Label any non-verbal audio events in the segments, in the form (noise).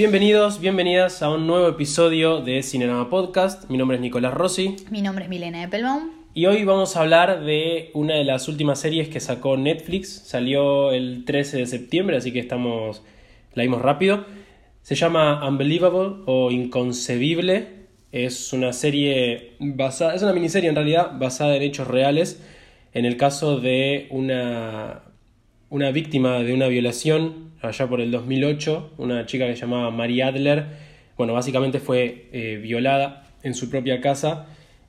Bienvenidos, bienvenidas a un nuevo episodio de Cinema Podcast. Mi nombre es Nicolás Rossi Mi nombre es Milena Eppelbaum. y hoy vamos a hablar de una de las últimas series que sacó Netflix. Salió el 13 de septiembre, así que estamos la vimos rápido. Se llama Unbelievable o Inconcebible. Es una serie basada, es una miniserie en realidad basada en hechos reales. En el caso de una una víctima de una violación allá por el 2008, una chica que se llamaba Marie Adler, bueno, básicamente fue eh, violada en su propia casa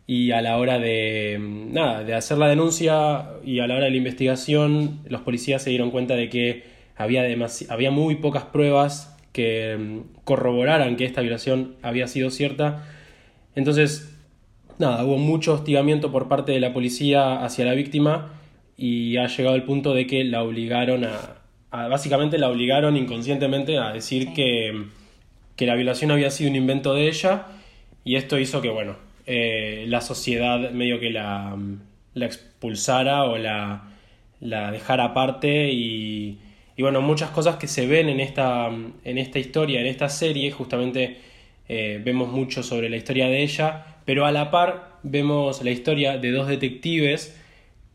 y a la hora de, mm, nada, de hacer la denuncia y a la hora de la investigación, los policías se dieron cuenta de que había, había muy pocas pruebas que mm, corroboraran que esta violación había sido cierta. Entonces, nada, hubo mucho hostigamiento por parte de la policía hacia la víctima y ha llegado el punto de que la obligaron a, a- básicamente la obligaron inconscientemente a decir Sí. que, que la violación había sido un invento de ella y esto hizo que, bueno, eh, la sociedad medio que la, la expulsara o la, la dejara aparte y, y, bueno, muchas cosas que se ven en esta, en esta historia, en esta serie, justamente eh, vemos mucho sobre la historia de ella, pero a la par vemos la historia de dos detectives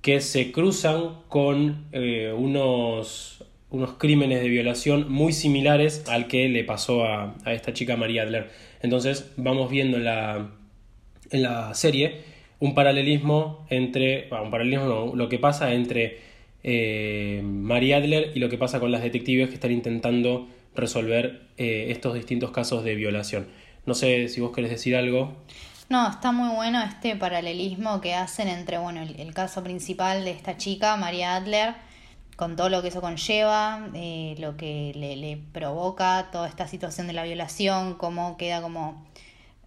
que se cruzan con eh, unos, unos crímenes de violación muy similares al que le pasó a, a esta chica María Adler. Entonces vamos viendo en la, en la serie un paralelismo entre, bueno, un paralelismo no, lo que pasa entre eh, María Adler y lo que pasa con las detectives que están intentando resolver eh, estos distintos casos de violación. No sé si vos querés decir algo. No, está muy bueno este paralelismo que hacen entre, bueno, el, el caso principal de esta chica, María Adler, con todo lo que eso conlleva, eh, lo que le, le provoca toda esta situación de la violación, cómo queda como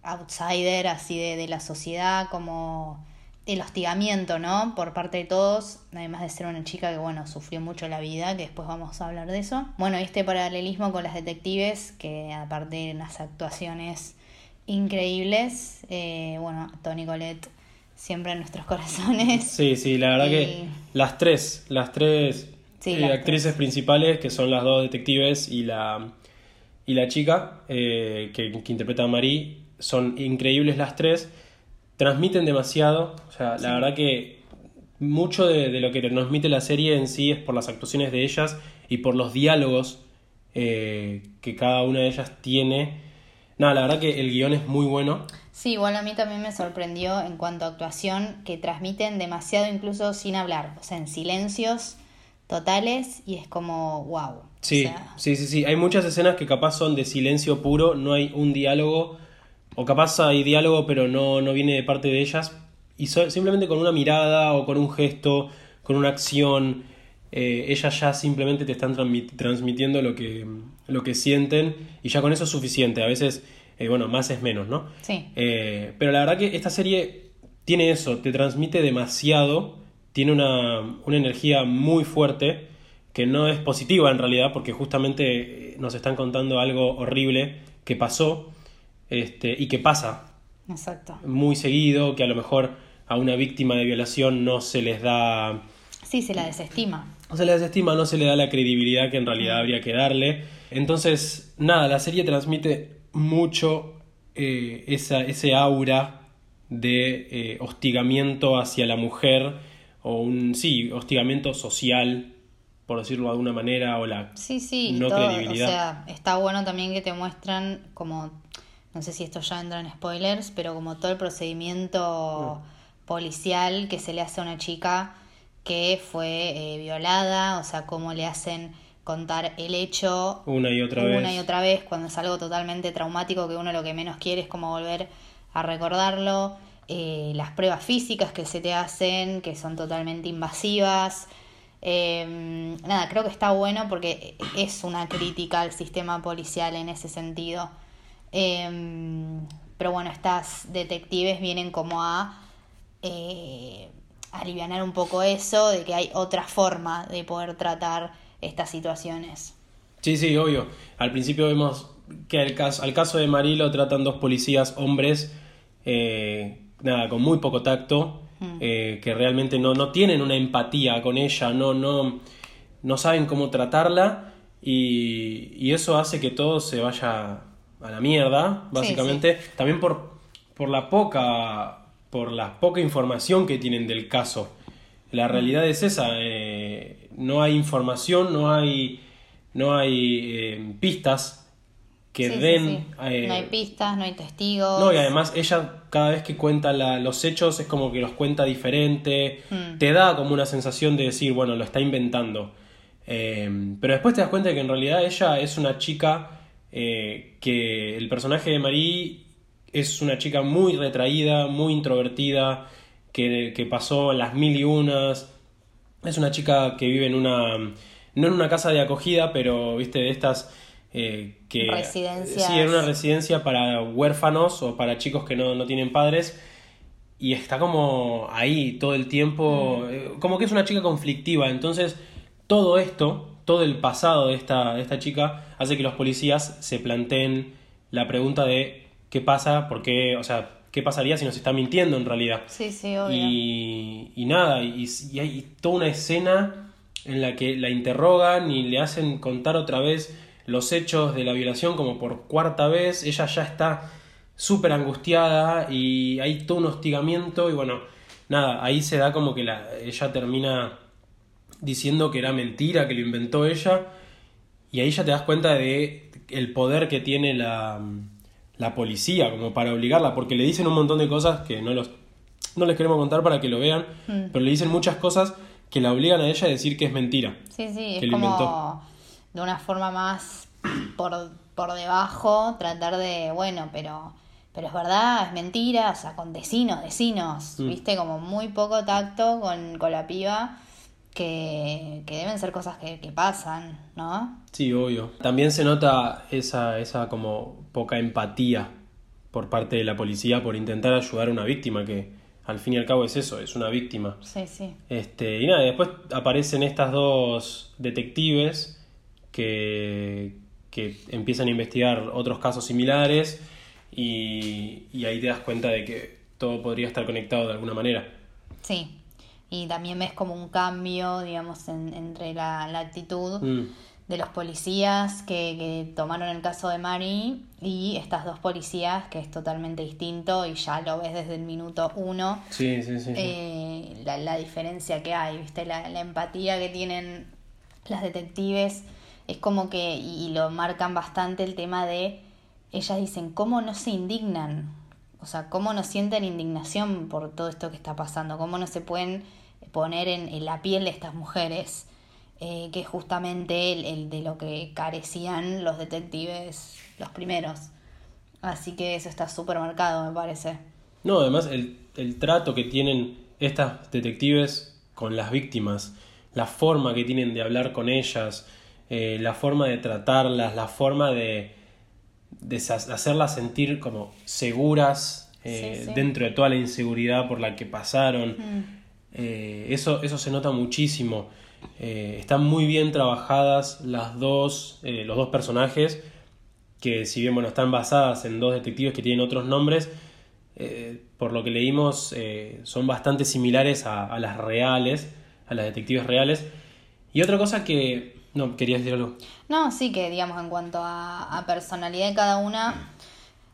outsider así de, de la sociedad, como el hostigamiento, ¿no? Por parte de todos, además de ser una chica que, bueno, sufrió mucho la vida, que después vamos a hablar de eso. Bueno, este paralelismo con las detectives, que aparte de las actuaciones increíbles, eh, bueno, Tony Colette siempre en nuestros corazones. Sí, sí, la verdad que (laughs) las tres, las tres Sí, eh, las actrices principales, que son las dos detectives y la, y la chica eh, que, que interpreta a Marie, son increíbles las tres, transmiten demasiado, o sea, la verdad que mucho de, de lo que transmite la serie en sí es por las actuaciones de ellas y por los diálogos eh, que cada una de ellas tiene. Nada, la verdad que el guion es muy bueno. Sí, igual a mí también me sorprendió en cuanto a actuación que transmiten demasiado incluso sin hablar, o sea, en silencios totales y es como wow. Sí, O sea, sí, sí, sí. Hay muchas escenas que capaz son de silencio puro, no hay un diálogo, o capaz hay diálogo pero no, no viene de parte de ellas, y so- simplemente con una mirada o con un gesto, con una acción, eh, ellas ya simplemente te están transmit- transmitiendo lo que, lo que sienten, y ya con eso es suficiente. A veces, eh, bueno, más es menos, ¿no? Sí. Eh, pero la verdad que esta serie tiene eso, te transmite demasiado, tiene una, una energía muy fuerte, que no es positiva en realidad, porque justamente eh, nos están contando algo horrible que pasó este, y que pasa Exacto. muy seguido, que a lo mejor a una víctima de violación no se les da Sí, se la desestima. no se le desestima, no se le da la credibilidad que en realidad habría que darle. Entonces, nada, la serie transmite mucho eh, esa, ese aura de eh, hostigamiento hacia la mujer, o un, sí, hostigamiento social, por decirlo de alguna manera, o la Sí, no todo, credibilidad. O sea, está bueno también que te muestran como, no sé si esto ya entra en spoilers, pero como todo el procedimiento policial que se le hace a una chica que fue eh, violada, o sea, cómo le hacen contar el hecho una y otra una vez. y otra vez cuando es algo totalmente traumático que uno lo que menos quiere es como volver a recordarlo. Eh, las pruebas físicas que se te hacen, que son totalmente invasivas. Eh, nada, creo que está bueno porque es una crítica al sistema policial en ese sentido. Eh, pero bueno, estas detectives vienen como a eh, alivianar un poco eso, de que hay otra forma de poder tratar estas situaciones. Sí, sí, obvio. Al principio vemos que al caso, al caso de Marie lo tratan dos policías hombres, eh, nada, con muy poco tacto, eh, que realmente no, no tienen una empatía con ella, no, no, no saben cómo tratarla y, y eso hace que todo se vaya a la mierda, básicamente. También por, por la poca por la poca información que tienen del caso. La realidad es esa, eh, no hay información, no hay, no hay eh, pistas que den... Eh, no hay pistas, no hay testigos. No, y además ella cada vez que cuenta los hechos es como que los cuenta diferente, mm. te da como una sensación de decir, bueno, lo está inventando. pero después te das cuenta de que en realidad ella es una chica que el personaje de Marie es una chica muy retraída, muy introvertida, que, que, pasó las mil y unas. Es una chica que vive en una. no en una casa de acogida, pero viste, de estas. Eh, que Residencias. sí, en una residencia para huérfanos o para chicos que no, tienen padres. Y está como ahí todo el tiempo. Mm. Eh, como que es una chica conflictiva. Entonces, todo esto, todo el pasado de esta, de esta chica, hace que los policías se planteen la pregunta de qué pasa, por qué, o sea, qué pasaría si nos está mintiendo en realidad. Sí, sí, obvio. Y, y nada, y, hay toda una escena en la que la interrogan y le hacen contar otra vez los hechos de la violación como por cuarta vez, ella ya está súper angustiada y hay todo un hostigamiento y bueno, nada, ahí se da como que la, ella termina diciendo que era mentira, que lo inventó ella y ahí ya te das cuenta de el poder que tiene la, la policía, como para obligarla, porque le dicen un montón de cosas que no, los, no les queremos contar para que lo vean, mm. pero le dicen muchas cosas que la obligan a ella a decir que es mentira. Sí, sí, es como de una forma más por, por debajo, tratar de, bueno, pero pero es verdad, es mentira, o sea, con vecinos, vecinos, mm. viste, como muy poco tacto con, con la piba que, deben ser cosas que, pasan, ¿no? Sí, obvio. También se nota esa, esa como poca empatía por parte de la policía por intentar ayudar a una víctima, que al fin y al cabo es eso, es una víctima. Sí, sí. Este, y nada, después aparecen estas dos detectives que, que empiezan a investigar otros casos similares y, y ahí te das cuenta de que todo podría estar conectado de alguna manera. Sí, y también ves como un cambio, digamos, entre la, actitud mm. de los policías que, tomaron el caso de Mari y estas dos policías que es totalmente distinto y ya lo ves desde el minuto uno. Sí, sí, sí. Eh, la, diferencia que hay, ¿viste? La, empatía que tienen las detectives es como que, y, lo marcan bastante el tema de, ellas dicen, ¿cómo no se indignan? O sea, ¿cómo no sienten indignación por todo esto que está pasando? ¿Cómo no se pueden poner en, la piel de estas mujeres, eh, que es justamente el, de lo que carecían los detectives, los primeros. Así que eso está súper marcado, me parece. No, además el, el trato que tienen estas detectives con las víctimas, la forma que tienen de hablar con ellas, eh, la forma de tratarlas, la forma de, de hacerlas sentir como seguras eh, dentro de toda la inseguridad por la que pasaron. Mm. Eh, eso, eso se nota muchísimo. Están muy bien trabajadas las dos, los dos personajes, que si bien bueno, están basadas en dos detectives que tienen otros nombres, por lo que leímos son bastante similares a, las reales, a las detectives reales. Y otra cosa que... No, querías decir algo. No, sí que digamos en cuanto a, a personalidad de cada una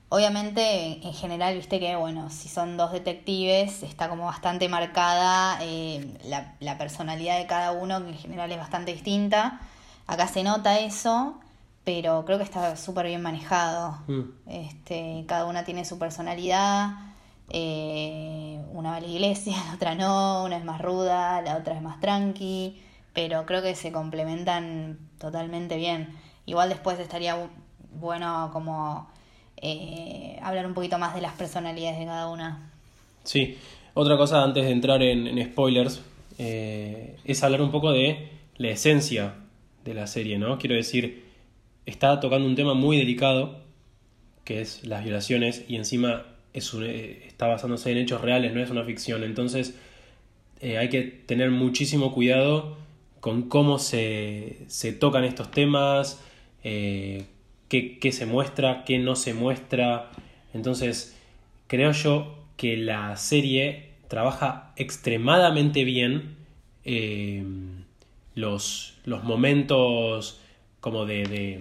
Obviamente, en general, viste que, bueno, si son dos detectives, está como bastante marcada eh, la, personalidad de cada uno, que en general es bastante distinta. Acá se nota eso, pero creo que está súper bien manejado. Mm. Este, cada una tiene su personalidad. Eh, una va a la iglesia, (laughs) la otra no, una es más ruda, la otra es más tranqui, pero creo que se complementan totalmente bien. Igual después estaría bueno como eh, hablar un poquito más de las personalidades de cada una. Sí, otra cosa antes de entrar en, spoilers eh, es hablar un poco de la esencia de la serie, ¿no? Quiero decir, está tocando un tema muy delicado, que es las violaciones, y encima es eh, está basándose en hechos reales, no es una ficción. Entonces hay que tener muchísimo cuidado con cómo se, se tocan estos temas, qué, se muestra, qué no se muestra. Entonces, creo yo que la serie trabaja extremadamente bien eh, los, los momentos como de, de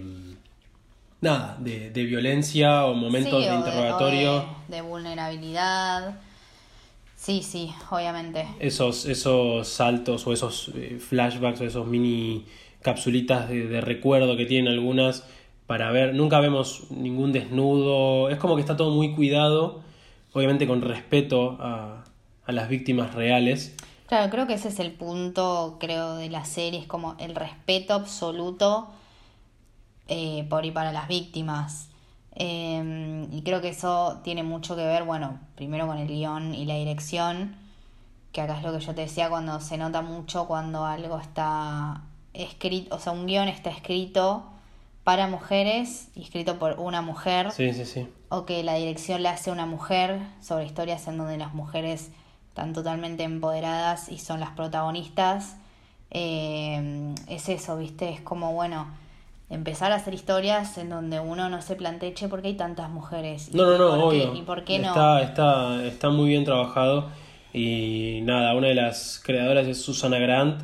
nada, de, de violencia o momentos Sí, de interrogatorio. o de, de vulnerabilidad. Sí, sí, obviamente. Esos, esos saltos o esos eh, flashbacks o esos mini capsulitas de, de recuerdo que tienen algunas para ver. Nunca vemos ningún desnudo. Es como que está todo muy cuidado, obviamente con respeto a, a las víctimas reales. Claro, creo que ese es el punto, creo, de la serie, es como el respeto absoluto eh, por y para las víctimas. Eh, y creo que eso tiene mucho que ver, bueno, primero con el guion y la dirección, que acá es lo que yo te decía cuando se nota mucho cuando algo está escrito, o sea, un guion está escrito para mujeres y escrito por una mujer Sí, sí, sí. o que la dirección la hace una mujer sobre historias en donde las mujeres están totalmente empoderadas y son las protagonistas. Eh, es eso, ¿viste? Es como, bueno, empezar a hacer historias en donde uno no se plantee, che, ¿por qué hay tantas mujeres? ¿Y No, no, no, por qué-. ¿Y por qué no? Está, está, está muy bien trabajado. Y nada, una de las creadoras es Susana Grant,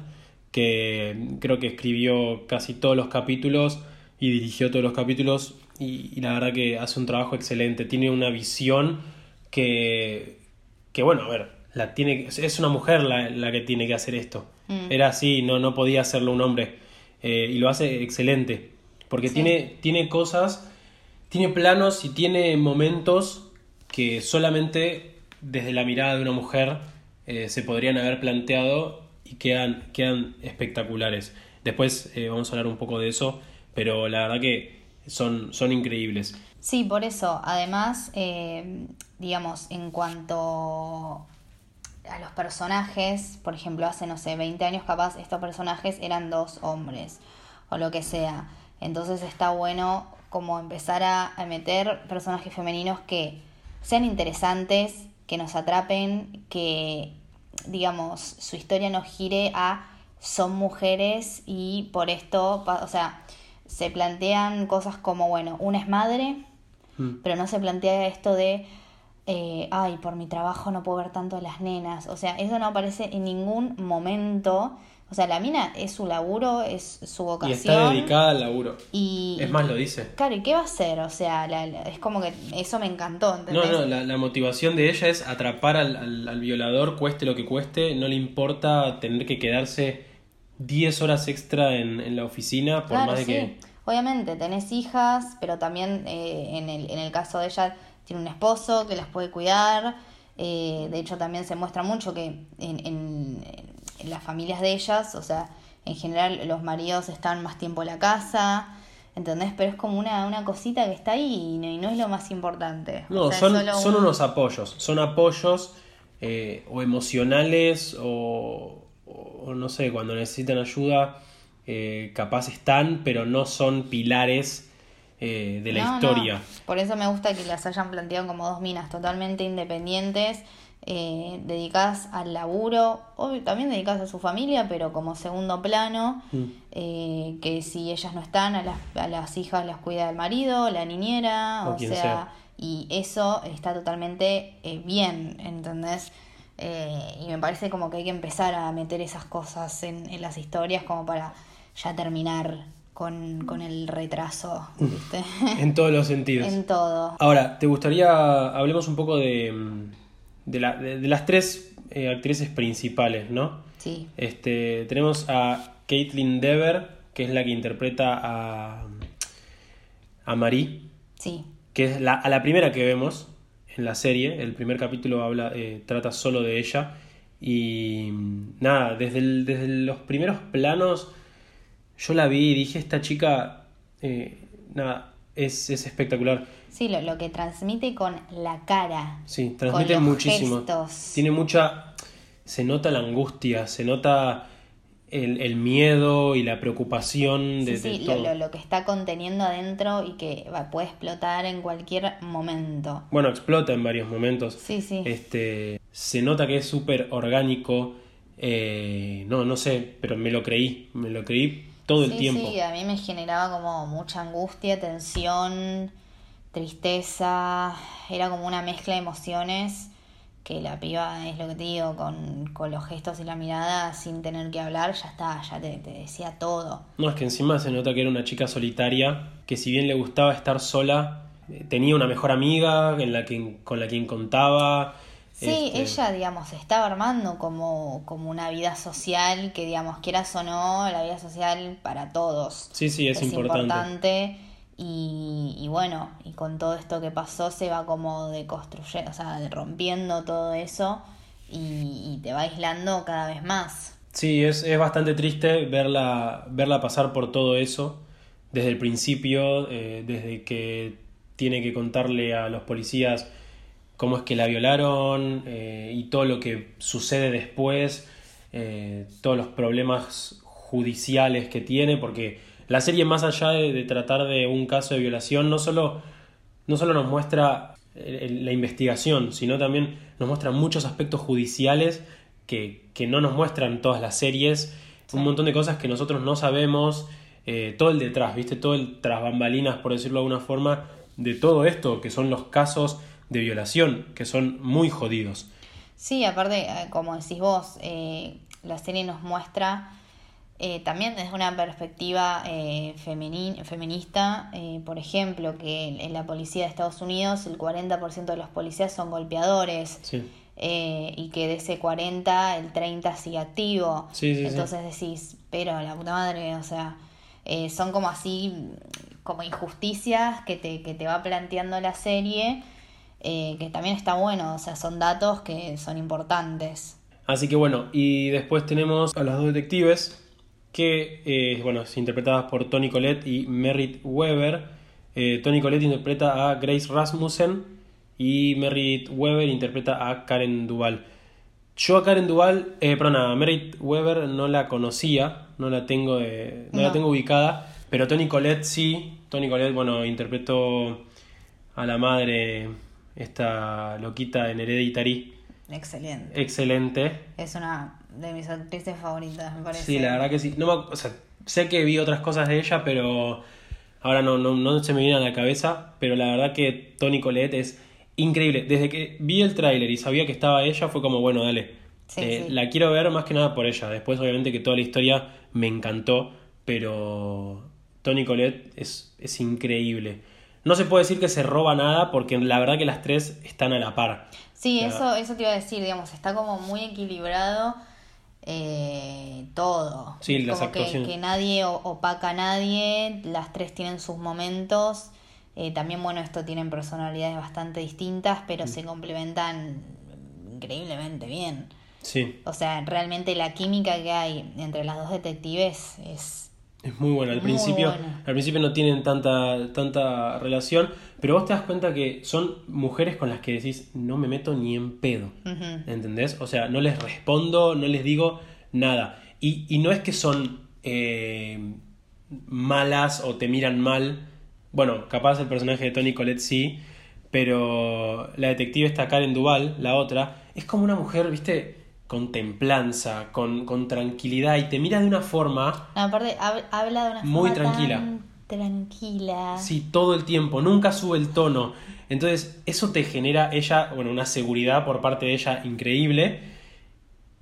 que creo que escribió casi todos los capítulos y dirigió todos los capítulos. Y, y la verdad que hace un trabajo excelente. Tiene una visión que, que bueno, a ver, la tiene, es una mujer la, la que tiene que hacer esto. Mm. Era así, no, no podía hacerlo un hombre. Eh, y lo hace excelente. Porque Sí. tiene, tiene cosas tiene planos y tiene momentos que solamente desde la mirada de una mujer eh, se podrían haber planteado y quedan, quedan espectaculares. Después eh, vamos a hablar un poco de eso, pero la verdad que son, son increíbles. Sí, por eso. Además, eh, digamos, en cuanto a los personajes, por ejemplo, hace, no sé, 20 años capaz, estos personajes eran dos hombres o lo que sea. Entonces está bueno como empezar a, a meter personajes femeninos que sean interesantes, que nos atrapen, que, digamos, su historia nos gire a son mujeres y por esto, o sea, se plantean cosas como, bueno, una es madre, Mm. pero no se plantea esto de, eh, ay, por mi trabajo no puedo ver tanto a las nenas. O sea, eso no aparece en ningún momento. O sea, la mina es su laburo, es su Y vocación. está dedicada al laburo. y- Es más, lo dice. Claro, ¿y qué va a hacer? O sea, la- la- es como que eso me encantó, No, ¿entendés? no, la, la motivación de ella es atrapar al, al- al violador, cueste lo que cueste, no le importa tener que quedarse 10 horas extra en, en la oficina, por Claro, más de sí. que... Obviamente, tenés hijas, pero también eh, en, el, en el caso de ella tiene un esposo que las puede cuidar. Eh, de hecho, también se muestra mucho que en- en las familias de ellas, o sea, en general los maridos están más tiempo en la casa, ¿entendés? Pero es como una, una cosita que está ahí y no, y no es lo más importante. O No, sea, son, solo son un- unos apoyos, son apoyos eh, o emocionales o, o no sé, cuando necesitan ayuda, eh, capaz están, pero no son pilares eh, de la No, no. historia. Por eso me gusta que las hayan planteado como dos minas totalmente independientes, eh, dedicadas al laburo, obvio, también dedicadas a su familia, pero como segundo plano, Mm. eh, que si ellas no están, a las, a las hijas las cuida el marido, la niñera, O sea, sea. y eso está totalmente eh, bien, ¿entendés? Y me parece como que hay que empezar a meter esas cosas en, en las historias como para ya terminar con, con el retraso, ¿viste? En todos los (laughs) sentidos. en todo. Ahora, ¿te gustaría, hablemos un poco de, mm, de, la- de- de las tres eh, actrices principales, ¿no? Sí, Este, tenemos a Caitlin Dever, que es la que interpreta a, a Marie, sí, que es la, a la primera que vemos en la serie. El primer capítulo habla, eh, trata solo de ella. Y nada, desde, el- desde los primeros planos yo la vi y dije, esta chica, eh, nada, es, es espectacular. sí, lo, lo que transmite con la cara. Sí, transmite con los muchísimo. gestos. Tiene mucha. Se nota la angustia, se nota el, el miedo y la preocupación de, Sí, todo. lo, lo que está conteniendo adentro y que va, puede explotar en cualquier momento. Bueno, explota en varios momentos. Sí, sí. Este, se nota que es súper orgánico. eh, no, no sé, pero me lo creí. Me lo creí todo el sí, tiempo. sí, a mí me generaba como mucha angustia, tensión, tristeza, era como una mezcla de emociones que la piba, es lo que te digo, con, con los gestos y la mirada, sin tener que hablar, ya está, ya te, te decía todo. No, es que encima se nota que era una chica solitaria, que si bien le gustaba estar sola, eh, tenía una mejor amiga en la que, con la quien contaba. Sí, Este, ella, digamos, se estaba armando como, como una vida social, que, digamos, quieras o no, la vida social para todos. Sí, sí, es, importante. Y, y bueno, y con todo esto que pasó se va como deconstruyendo, o sea, rompiendo todo eso y, y te va aislando cada vez más. Sí, es, es bastante triste verla, verla pasar por todo eso desde el principio, eh, desde que tiene que contarle a los policías cómo es que la violaron eh, y todo lo que sucede después, eh, todos los problemas judiciales que tiene, porque la serie más allá de, de tratar de un caso de violación, no solo, no solo nos muestra eh, la investigación, sino también nos muestra muchos aspectos judiciales que, que no nos muestran todas las series, Sí. un montón de cosas que nosotros no sabemos, eh, todo el detrás, ¿viste? Todo el tras bambalinas, por decirlo de alguna forma, de todo esto, que son los casos de violación, que son muy jodidos. Sí, aparte, eh, como decís vos, eh, la serie nos muestra eh, también desde una perspectiva eh, femeni- feminista, por ejemplo, que en, la policía de Estados Unidos el 40% de los policías son golpeadores Sí. eh, y que de ese 40 el 30 sigue activo. Sí, sí. Entonces decís, pero la puta madre, o sea, eh, son como así, como injusticias que te, que te va planteando la serie, eh, que también está bueno, o sea, son datos que son importantes. Así que bueno, y después tenemos a las dos detectives, que, eh, bueno, son interpretadas por Tony Collette y Merritt Weber. Eh, Tony Collette interpreta a Grace Rasmussen y Merritt Weber interpreta a Karen Duval. Yo a Karen Duval, eh, perdón, a Merritt Weber no la conocía, no la tengo, de- no, la tengo ubicada, pero Tony Collette sí. Tony Collette, bueno, interpretó a la madre, esta loquita en Hereditary, Excelente. excelente. Es una de mis actrices favoritas, me parece. Sí, la verdad que sí. No me o sea, sé que vi otras cosas de ella, pero ahora no, no, no se me viene a la cabeza. Pero la verdad que Toni Collette es increíble. Desde que vi el tráiler y sabía que estaba ella, fue como, bueno, dale. Sí, Eh, sí. La quiero ver más que nada por ella. Después, obviamente, que toda la historia me encantó, pero Toni Collette es, es increíble. No se puede decir que se roba nada, porque la verdad que las tres están a la par. Sí, O sea, eso, eso te iba a decir, digamos, está como muy equilibrado eh, todo. Sí, las como que, actuaciones. que nadie opaca a nadie, las tres tienen sus momentos. eh, también, bueno, esto tienen personalidades bastante distintas, Mm. pero se complementan increíblemente bien. Sí, O sea, realmente la química que hay entre las dos detectives es... Es muy buena. Al Muy principio, al principio no tienen tanta, tanta relación, pero vos te das cuenta que son mujeres con las que decís, no me meto ni en pedo. Ujú. ¿Entendés? O sea, no les respondo, no les digo nada. Y, y no es que son eh, malas o te miran mal. Bueno, capaz el personaje de Tony Colette sí, pero la detective está Karen Duval, la otra, es como una mujer, viste, con templanza, con, con tranquilidad y te mira de una forma No, aparte, hab- habla de una Muy forma tranquila. tan tranquila. Sí, todo el tiempo, nunca sube el tono. Entonces, eso te genera ella, bueno, una seguridad por parte de ella increíble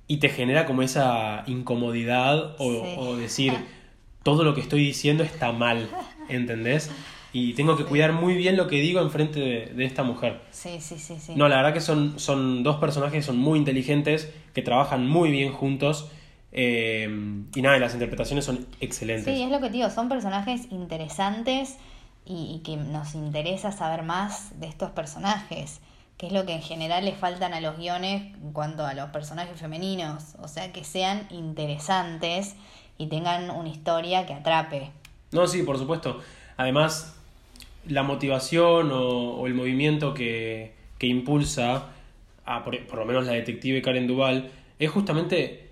y te genera como esa incomodidad o, Sí. o decir, (laughs) todo lo que estoy diciendo está mal, ¿entendés? Y tengo que cuidar muy bien lo que digo enfrente de, de esta mujer. Sí, sí, sí, sí. No, la verdad que son, son dos personajes que son muy inteligentes, que trabajan muy bien juntos. eh, y nada, las interpretaciones son excelentes. Sí, es lo que te digo, son personajes interesantes y, y que nos interesa saber más de estos personajes, que es lo que en general le faltan a los guiones en cuanto a los personajes femeninos, o sea, que sean interesantes y tengan una historia que atrape. No, sí, por supuesto. Además, la motivación o, el movimiento que, que impulsa a por, por lo menos la detective Karen Duval es justamente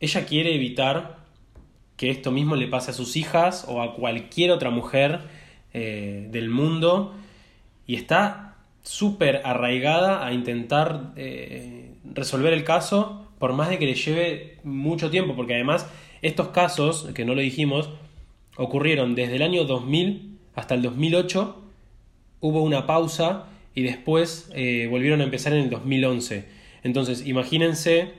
ella quiere evitar que esto mismo le pase a sus hijas o a cualquier otra mujer eh, del mundo y está súper arraigada a intentar eh, resolver el caso por más de que le lleve mucho tiempo porque además estos casos que no lo dijimos ocurrieron desde el año 2000 hasta el 2008 hubo una pausa y después eh, volvieron a empezar en el 2011 Entonces, imagínense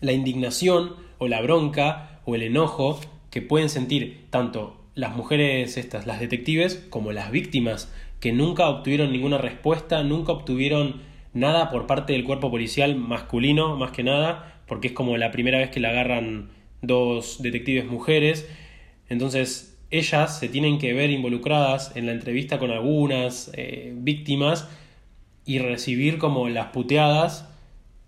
la indignación o la bronca o el enojo que pueden sentir tanto las mujeres estas, las detectives, como las víctimas, que nunca obtuvieron ninguna respuesta, nunca obtuvieron nada por parte del cuerpo policial masculino, más que nada, porque es como la primera vez que la agarran dos detectives mujeres. Entonces, ellas se tienen que ver involucradas en la entrevista con algunas eh, víctimas y recibir como las puteadas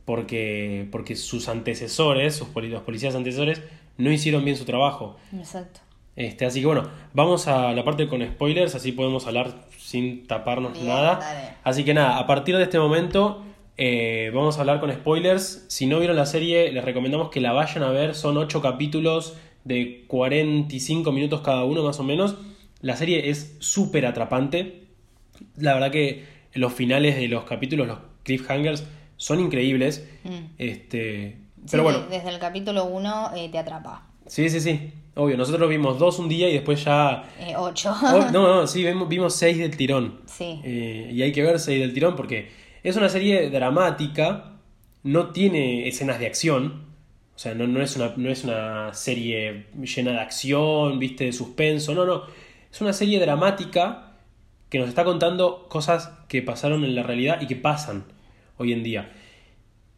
porque, porque sus antecesores, sus los policías antecesores, no hicieron bien su trabajo. Exacto. Este, así que bueno, vamos a la parte con spoilers, así podemos hablar sin taparnos nada. Así que nada, a partir de este momento eh, vamos a hablar con spoilers. Si no vieron la serie, les recomendamos que la vayan a ver. Son 8 capítulos de 45 minutos cada uno más o menos. La serie es súper atrapante. La verdad que los finales de los capítulos, los cliffhangers, son increíbles. Mm. Este, pero bueno. Desde el capítulo 1 eh, te atrapa. Sí, sí, sí. Obvio, nosotros vimos dos un día y después ya... Eh, ocho. (laughs) Oh, no, no, sí, vimos, seis del tirón. Sí. Eh, y hay que ver seis del tirón porque es una serie dramática, no tiene escenas de acción, o sea, no, no, es una, no es una serie llena de acción, viste, de suspenso, no, no. Es una serie dramática que nos está contando cosas que pasaron en la realidad y que pasan hoy en día.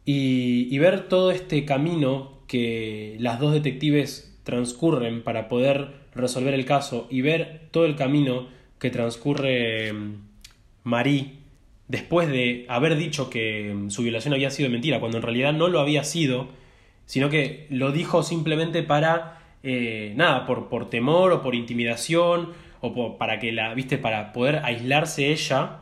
Y, y ver todo este camino que las dos detectives transcurren para poder resolver el caso y ver todo el camino que transcurre mm, Marie después de haber dicho que mm, su violación había sido mentira, cuando en realidad no lo había sido, sino que lo dijo simplemente para, eh, nada, por, por temor o por intimidación o para que la, viste, para poder aislarse ella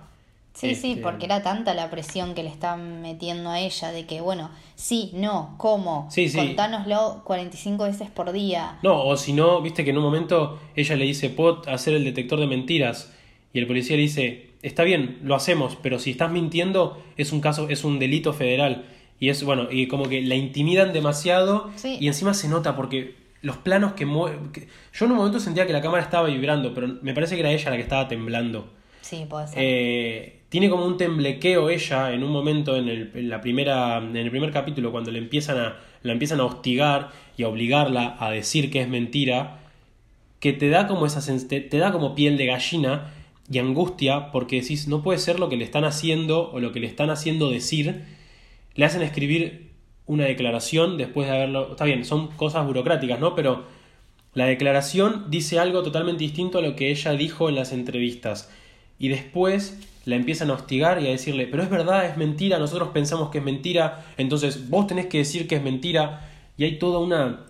Sí, sí, este, porque era tanta la presión que le están metiendo a ella de que, bueno, sí, no, ¿cómo? Sí, sí. Contánoslo 45 veces por día. No, o si no, viste que en un momento ella le dice, puedo hacer el detector de mentiras. Y el policía le dice, está bien, lo hacemos, pero si estás mintiendo es un caso, es un delito federal. Y es, bueno, y como que la intimidan demasiado y encima se nota porque los planos que. Yo en un momento sentía que la cámara estaba vibrando, pero me parece que era ella la que estaba temblando. Sí, puede ser. Eh, tiene como un temblequeo ella en un momento en el, la primera, en el primer capítulo cuando le empiezan a, la empiezan a hostigar y a obligarla a decir que es mentira, que te da como esa te, te da como piel de gallina y angustia porque decís no puede ser lo que le están haciendo o lo que le están haciendo decir, le hacen escribir una declaración después de haberlo, está bien, son cosas burocráticas, ¿no? Pero la declaración dice algo totalmente distinto a lo que ella dijo en las entrevistas y después la empiezan a hostigar y a decirle, pero es verdad, es mentira, nosotros pensamos que es mentira, entonces vos tenés que decir que es mentira, y hay toda una,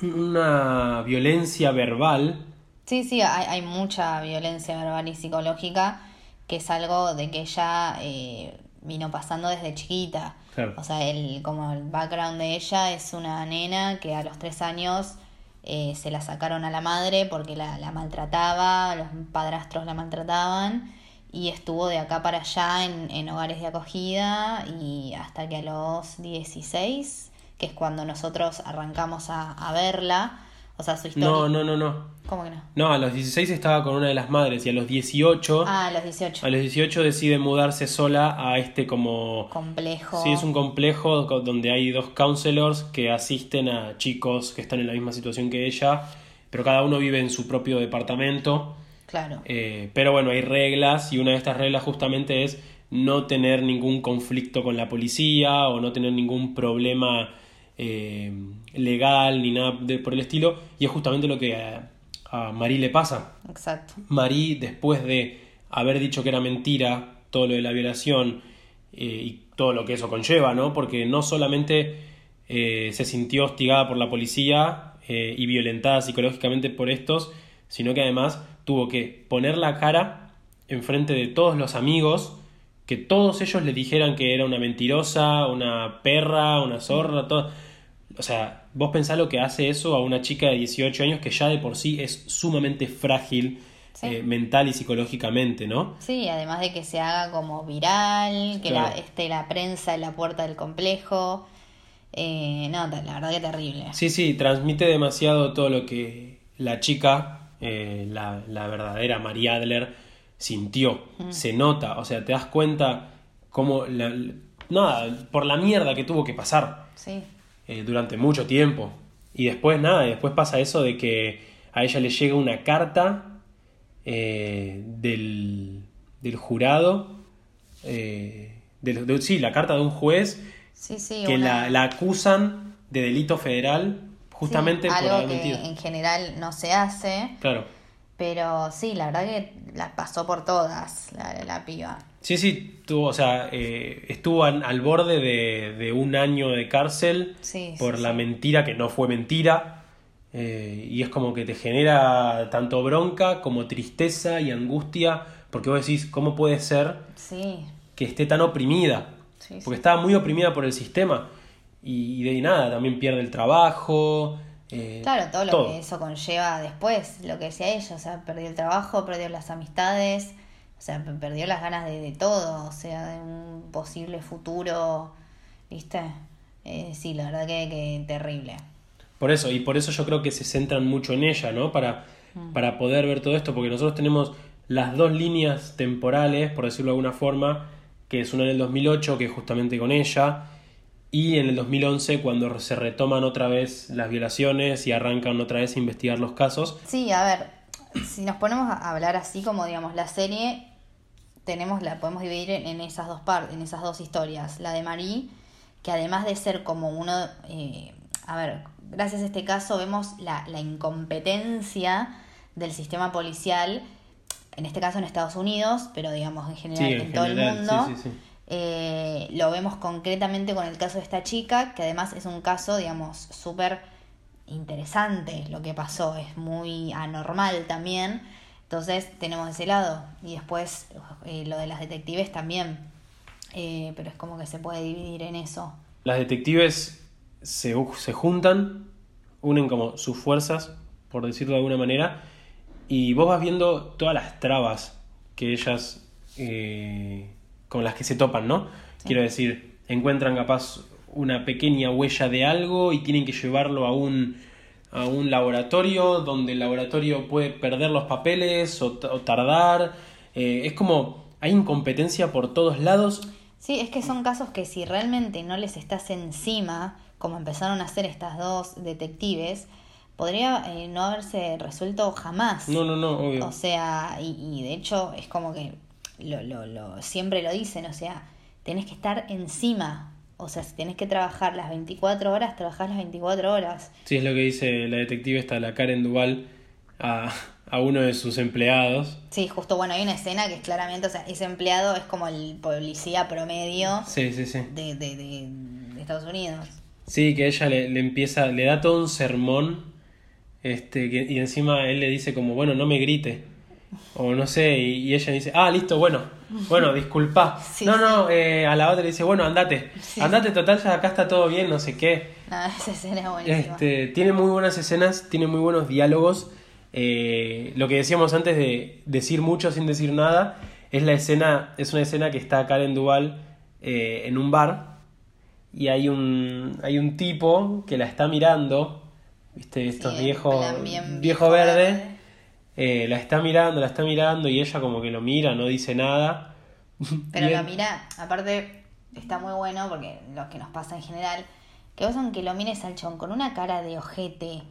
una violencia verbal. Sí, sí, hay, hay mucha violencia verbal y psicológica, que es algo de que ella eh, vino pasando desde chiquita. O sea, el, como el background de ella es una nena que a los tres años eh, se la sacaron a la madre porque la, la maltrataba, los padrastros la maltrataban y estuvo de acá para allá en, en, hogares de acogida y hasta que a los 16, que es cuando nosotros arrancamos a, a verla, o sea, su historia... No, no, no, no. ¿Cómo que no? No, a los 16 estaba con una de las madres y a los 18... Ah, a los 18. A los 18 decide mudarse sola a este como... Complejo. Sí, es un complejo donde hay dos counselors que asisten a chicos que están en la misma situación que ella, pero cada uno vive en su propio departamento Claro. Eh, pero bueno, hay reglas y una de estas reglas justamente es no tener ningún conflicto con la policía o no tener ningún problema eh, legal ni nada de, por el estilo. Y es justamente lo que a, Marí le pasa. Exacto. Marí, después de haber dicho que era mentira todo lo de la violación eh, y todo lo que eso conlleva, ¿no? Porque no solamente se sintió hostigada por la policía y violentada psicológicamente por estos, sino que además tuvo que poner la cara enfrente de todos los amigos, que todos ellos le dijeran que era una mentirosa, una perra, una zorra, todo. O sea, vos pensás lo que hace eso a una chica de 18 años que ya de por sí es sumamente frágil eh, mental y psicológicamente, ¿no? Sí, además de que se haga como viral, que la, esté la prensa en la puerta del complejo. Eh, no, la verdad que terrible. Sí, sí, transmite demasiado todo lo que la chica eh, la, la, verdadera María Adler sintió, se nota, o sea, te das cuenta cómo, la, nada, por la mierda que tuvo que pasar Sí. Eh, durante mucho tiempo. Y después nada, después pasa eso de que a ella le llega una carta eh, del, del jurado, eh, del- de- sí, la carta de un juez Sí, sí. que una- la, la acusan de delito federal justamente sí, por haber que mentido. en general no se hace. Claro. Pero sí, la verdad que la pasó por todas, la, la piba. Sí, sí, tuvo, o sea, eh, estuvo al, al borde de, de un año de cárcel Sí, por sí, la sí. mentira que no fue mentira. eh, y es como que te genera tanto bronca como tristeza y angustia, porque vos decís, ¿cómo puede ser que esté tan oprimida? sí, Porque estaba muy oprimida por el sistema. Y, y de nada, también pierde el trabajo. Eh, Claro, todo lo todo. que eso conlleva después, lo que decía ella, o sea, perdió el trabajo, perdió las amistades, o sea, pe- perdió las ganas de, de todo, o sea, de un posible futuro, ¿viste? Eh, sí, la verdad que, que terrible. Por eso, y por eso yo creo que se centran mucho en ella, ¿no? Para, para poder ver todo esto, porque nosotros tenemos las dos líneas temporales, por decirlo de alguna forma, que es una en el 2008, que es justamente con ella, y en el 2011, cuando se retoman otra vez las violaciones y arrancan otra vez a investigar los casos. Sí, a ver, si nos ponemos a hablar así como digamos la serie, tenemos la podemos dividir en, esas dos partes, en esas dos historias. La de Marie, que además de ser como uno, eh, a ver, gracias a este caso vemos la, la incompetencia del sistema policial, en este caso en Estados Unidos, pero digamos en general Sí, en, en todo el mundo. sí, sí, sí. Eh, lo vemos concretamente con el caso de esta chica, que además es un caso, digamos, súper interesante lo que pasó, es muy anormal también. Entonces tenemos ese lado. Y después eh, lo de las detectives también. Eh, pero es como que se puede dividir en eso. Las detectives se, se juntan, unen como sus fuerzas, por decirlo de alguna manera, y vos vas viendo todas las trabas que ellas con las que se topan, ¿no? Quiero decir, encuentran capaz una pequeña huella de algo y tienen que llevarlo a un, a un laboratorio donde el laboratorio puede perder los papeles o, o tardar. Eh, es como hay incompetencia por todos lados Sí, es que son casos que si realmente no les estás encima, como empezaron a hacer estas dos detectives, podría eh, no haberse resuelto jamás. No, no, no, obvio. O sea, y, y de hecho es como que lo, lo, lo, siempre lo dicen, o sea, tenés que estar encima. O sea, si tenés que trabajar las 24 horas, trabajás las 24 horas. Sí, es lo que dice la detective esta, la Karen Duval, a, a uno de sus empleados. Sí, justo, bueno, hay una escena que es claramente, o sea, ese empleado es como el policía promedio Sí, sí, sí. de, de, de, de Estados Unidos. Sí, que ella le, le empieza, le da todo un sermón, este, que- y encima él le dice como, bueno, no me grite. O no sé, y, y ella dice, ah, listo, bueno, bueno, disculpa. (laughs) Sí, no, no, eh, a la otra le dice, bueno, andate, Sí. andate, total, ya acá está todo bien, no sé qué. (laughs) Esa escena es buenísima. Este, tiene muy buenas escenas, tiene muy buenos diálogos. Eh, lo que decíamos antes de decir mucho sin decir nada, es la escena, es una escena que está Karen Duval eh, en un bar y hay un, hay un tipo que la está mirando, viste, estos viejos, viejo viejo verde, verde. Eh, la está mirando, la está mirando y ella como que lo mira, no dice nada. Pero lo mira, aparte está muy bueno porque lo que nos pasa en general, que vos aunque lo mires al chon con una cara de ojete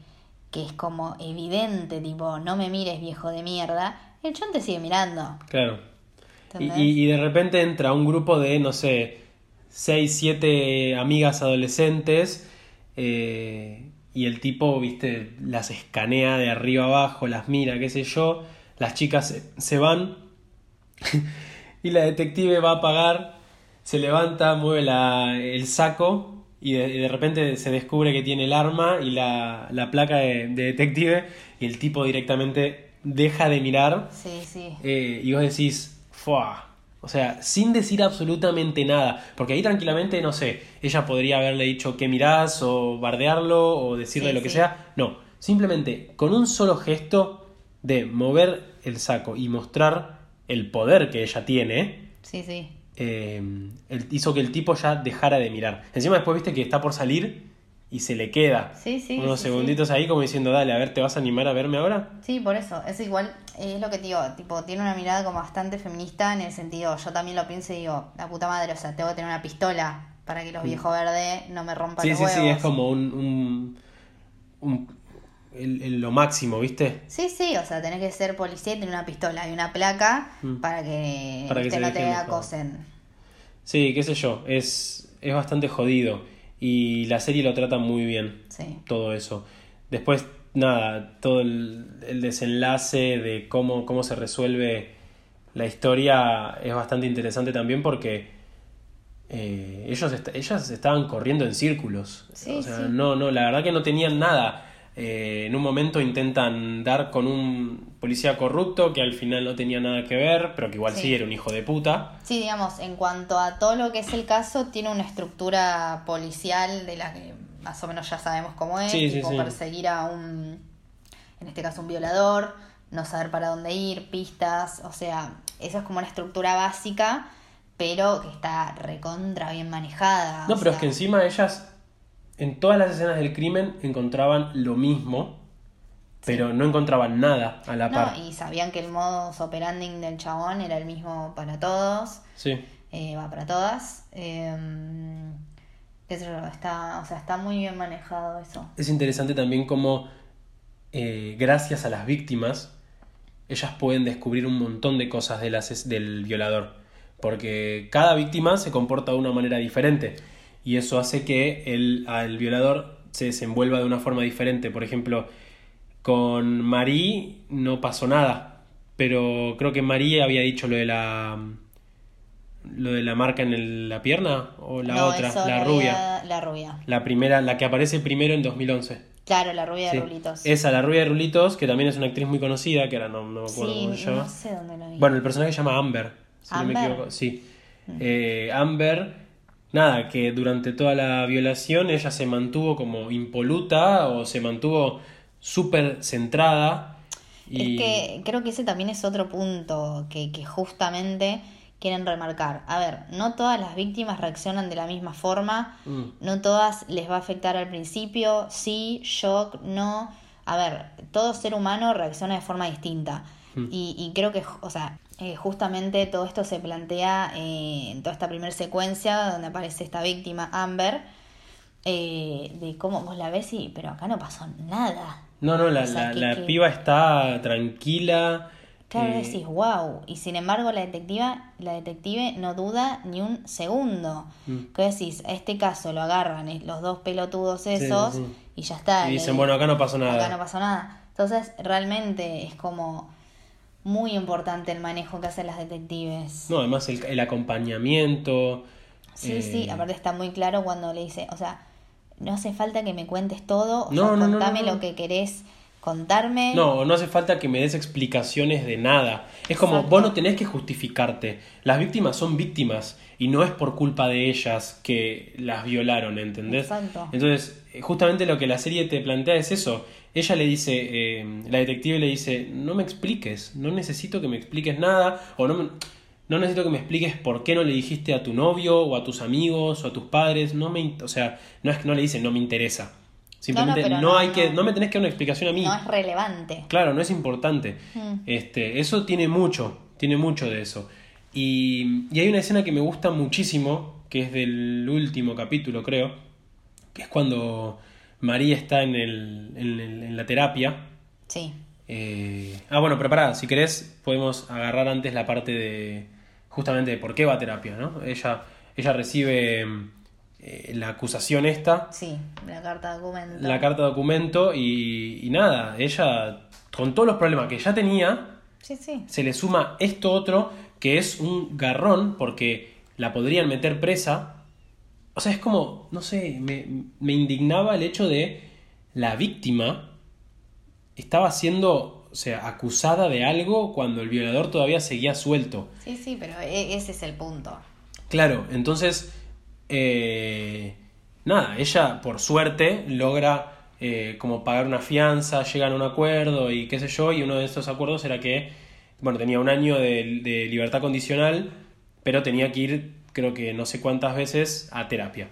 que es como evidente, tipo, no me mires viejo de mierda, el chon te sigue mirando. Claro. Y, y- y de repente entra un grupo de, no sé, 6, 7 amigas adolescentes eh, y el tipo, viste, las escanea de arriba abajo, las mira, qué sé yo, las chicas se, se van (laughs) y la detective va a pagar, se levanta, mueve la- el saco y de, de repente se descubre que tiene el arma y la, la placa de, de detective y el tipo directamente deja de mirar Sí, sí. eh, y vos decís, ¡fua! O sea, sin decir absolutamente nada. Porque ahí tranquilamente, no sé, ella podría haberle dicho que mirás o bardearlo o decirle Sí, lo que sí. sea. No, simplemente con un solo gesto de mover el saco y mostrar el poder que ella tiene, Sí, sí. eh, hizo que el tipo ya dejara de mirar. Encima después viste que está por salir y se le queda Sí, sí, unos sí, segunditos ahí como diciendo, dale, a ver, ¿te vas a animar a verme ahora? Sí, por eso, es igual, es lo que te digo, tipo, tiene una mirada como bastante feminista en el sentido, yo también lo pienso y digo, la puta madre, o sea, tengo que tener una pistola para que los viejos verdes no me rompan Mm. Sí, los sí, huevos. sí, es como un... un, un- el- el- lo máximo, ¿viste? Sí, sí, o sea, tenés que ser policía y tener una pistola y una placa Mm. para que, Para que no te acosen. Sí, qué sé yo, es, es bastante jodido y la serie lo trata muy bien. Sí. todo eso. Después, nada, todo el, el desenlace de cómo, cómo se resuelve la historia es bastante interesante también porque eh, ellos est- ellas estaban corriendo en círculos. Sí, o sea, sí. no, no, la verdad que no tenían nada. Eh, en un momento intentan dar con un policía corrupto que al final no tenía nada que ver, pero que igual sí, Sí. era un hijo de puta. Sí, digamos, en cuanto a todo lo que es el caso, tiene una estructura policial de la que más o menos ya sabemos cómo es, Sí, sí, tipo sí. perseguir a un, en este caso un violador, no saber para dónde ir, pistas, o sea, eso es como una estructura básica, pero que está recontra bien manejada. No, pero es que encima ellas en todas las escenas del crimen encontraban lo mismo, pero no encontraban nada a la No, par. y sabían que el modus operandi del chabón era el mismo para todos, Sí. eh, va para todas. eh, está, o sea, está muy bien manejado eso. Es interesante también cómo, eh, gracias a las víctimas, ellas pueden descubrir un montón de cosas del, del violador. Porque cada víctima se comporta de una manera diferente. Y eso hace que el, al violador se desenvuelva de una forma diferente. Por ejemplo, con Marie no pasó nada. Pero creo que Marie había dicho lo de la. Lo de la marca en el- la pierna. O la No, otra, la rubia. había- La rubia. La primera, la que aparece primero en 2011. Claro, la rubia Sí. de rulitos. Esa, la rubia de Rulitos, que también es una actriz muy conocida, que ahora no, no me acuerdo cómo se sí, llama. no sé dónde lo vi. Bueno, el personaje se llama Amber, si no me Amber. equivoco. Sí. Eh, Amber, nada, que durante toda la violación ella se mantuvo como impoluta o se mantuvo súper centrada. Y... Es que creo que ese también es otro punto que, que justamente quieren remarcar. A ver, no todas las víctimas reaccionan de la misma forma, Mm. no todas les va a afectar al principio, sí, shock, no. A ver, todo ser humano reacciona de forma distinta. Mm. Y, y creo que, o sea, eh, justamente todo esto se plantea eh, en toda esta primera secuencia donde aparece esta víctima, Amber, eh, de cómo vos la ves y, pero acá no pasó nada. No, no, la, O sea, la- que- la que- piba está tranquila. Claro, eh, decís, wow. Y sin embargo, la detectiva, la detective no duda ni un segundo. Mm. Que decís, a este caso lo agarran eh, los dos pelotudos esos sí. y ya está. y dicen, bueno, acá no pasó nada. acá no pasó nada. Entonces, realmente es como muy importante el manejo que hacen las detectives. No, además el, el acompañamiento. Sí, eh, sí, aparte está muy claro cuando le dice, o sea, no hace falta que me cuentes todo, o No, sea, no, contame no, lo que querés contarme. No, no hace falta que me des explicaciones de nada. Es como, Exacto. vos no tenés que justificarte. Las víctimas son víctimas y no es por culpa de ellas que las violaron, ¿entendés? Exacto. Entonces, eh, justamente lo que la serie te plantea es eso. Ella le dice, eh, la detective le dice, no me expliques, no necesito que me expliques nada, o no, me- no necesito que me expliques por qué no le dijiste a tu novio, o a tus amigos, o a tus padres, no me, o sea, no es que no le dice, no me interesa. Simplemente no, hay que, no. no me tenés que dar una explicación a mí. No es relevante. Claro, no es importante. Mm. Este, eso tiene mucho, tiene mucho de eso. Y, y hay una escena que me gusta muchísimo, que es del último capítulo, creo, que es cuando María está en, el, en, el- en la terapia. Sí. Eh, ah, bueno, pero pará, si querés podemos agarrar antes la parte de justamente de por qué va a terapia, ¿no? Ella, ella recibe eh, la acusación esta Sí, la carta de documento. la carta de documento y, y nada, ella con todos los problemas que ya tenía, Sí, sí. se le suma esto otro que es un garrón porque la podrían meter presa. O sea, es como, no sé, me, me indignaba el hecho de la víctima estaba siendo, o sea, acusada de algo cuando el violador todavía seguía suelto. Sí, sí, pero e- ese es el punto. Claro, entonces, eh, nada, ella por suerte logra eh, como pagar una fianza, llegan a un acuerdo y qué sé yo, y uno de esos acuerdos era que, bueno, tenía un año de, de libertad condicional, pero tenía que ir, creo que no sé cuántas veces, a terapia.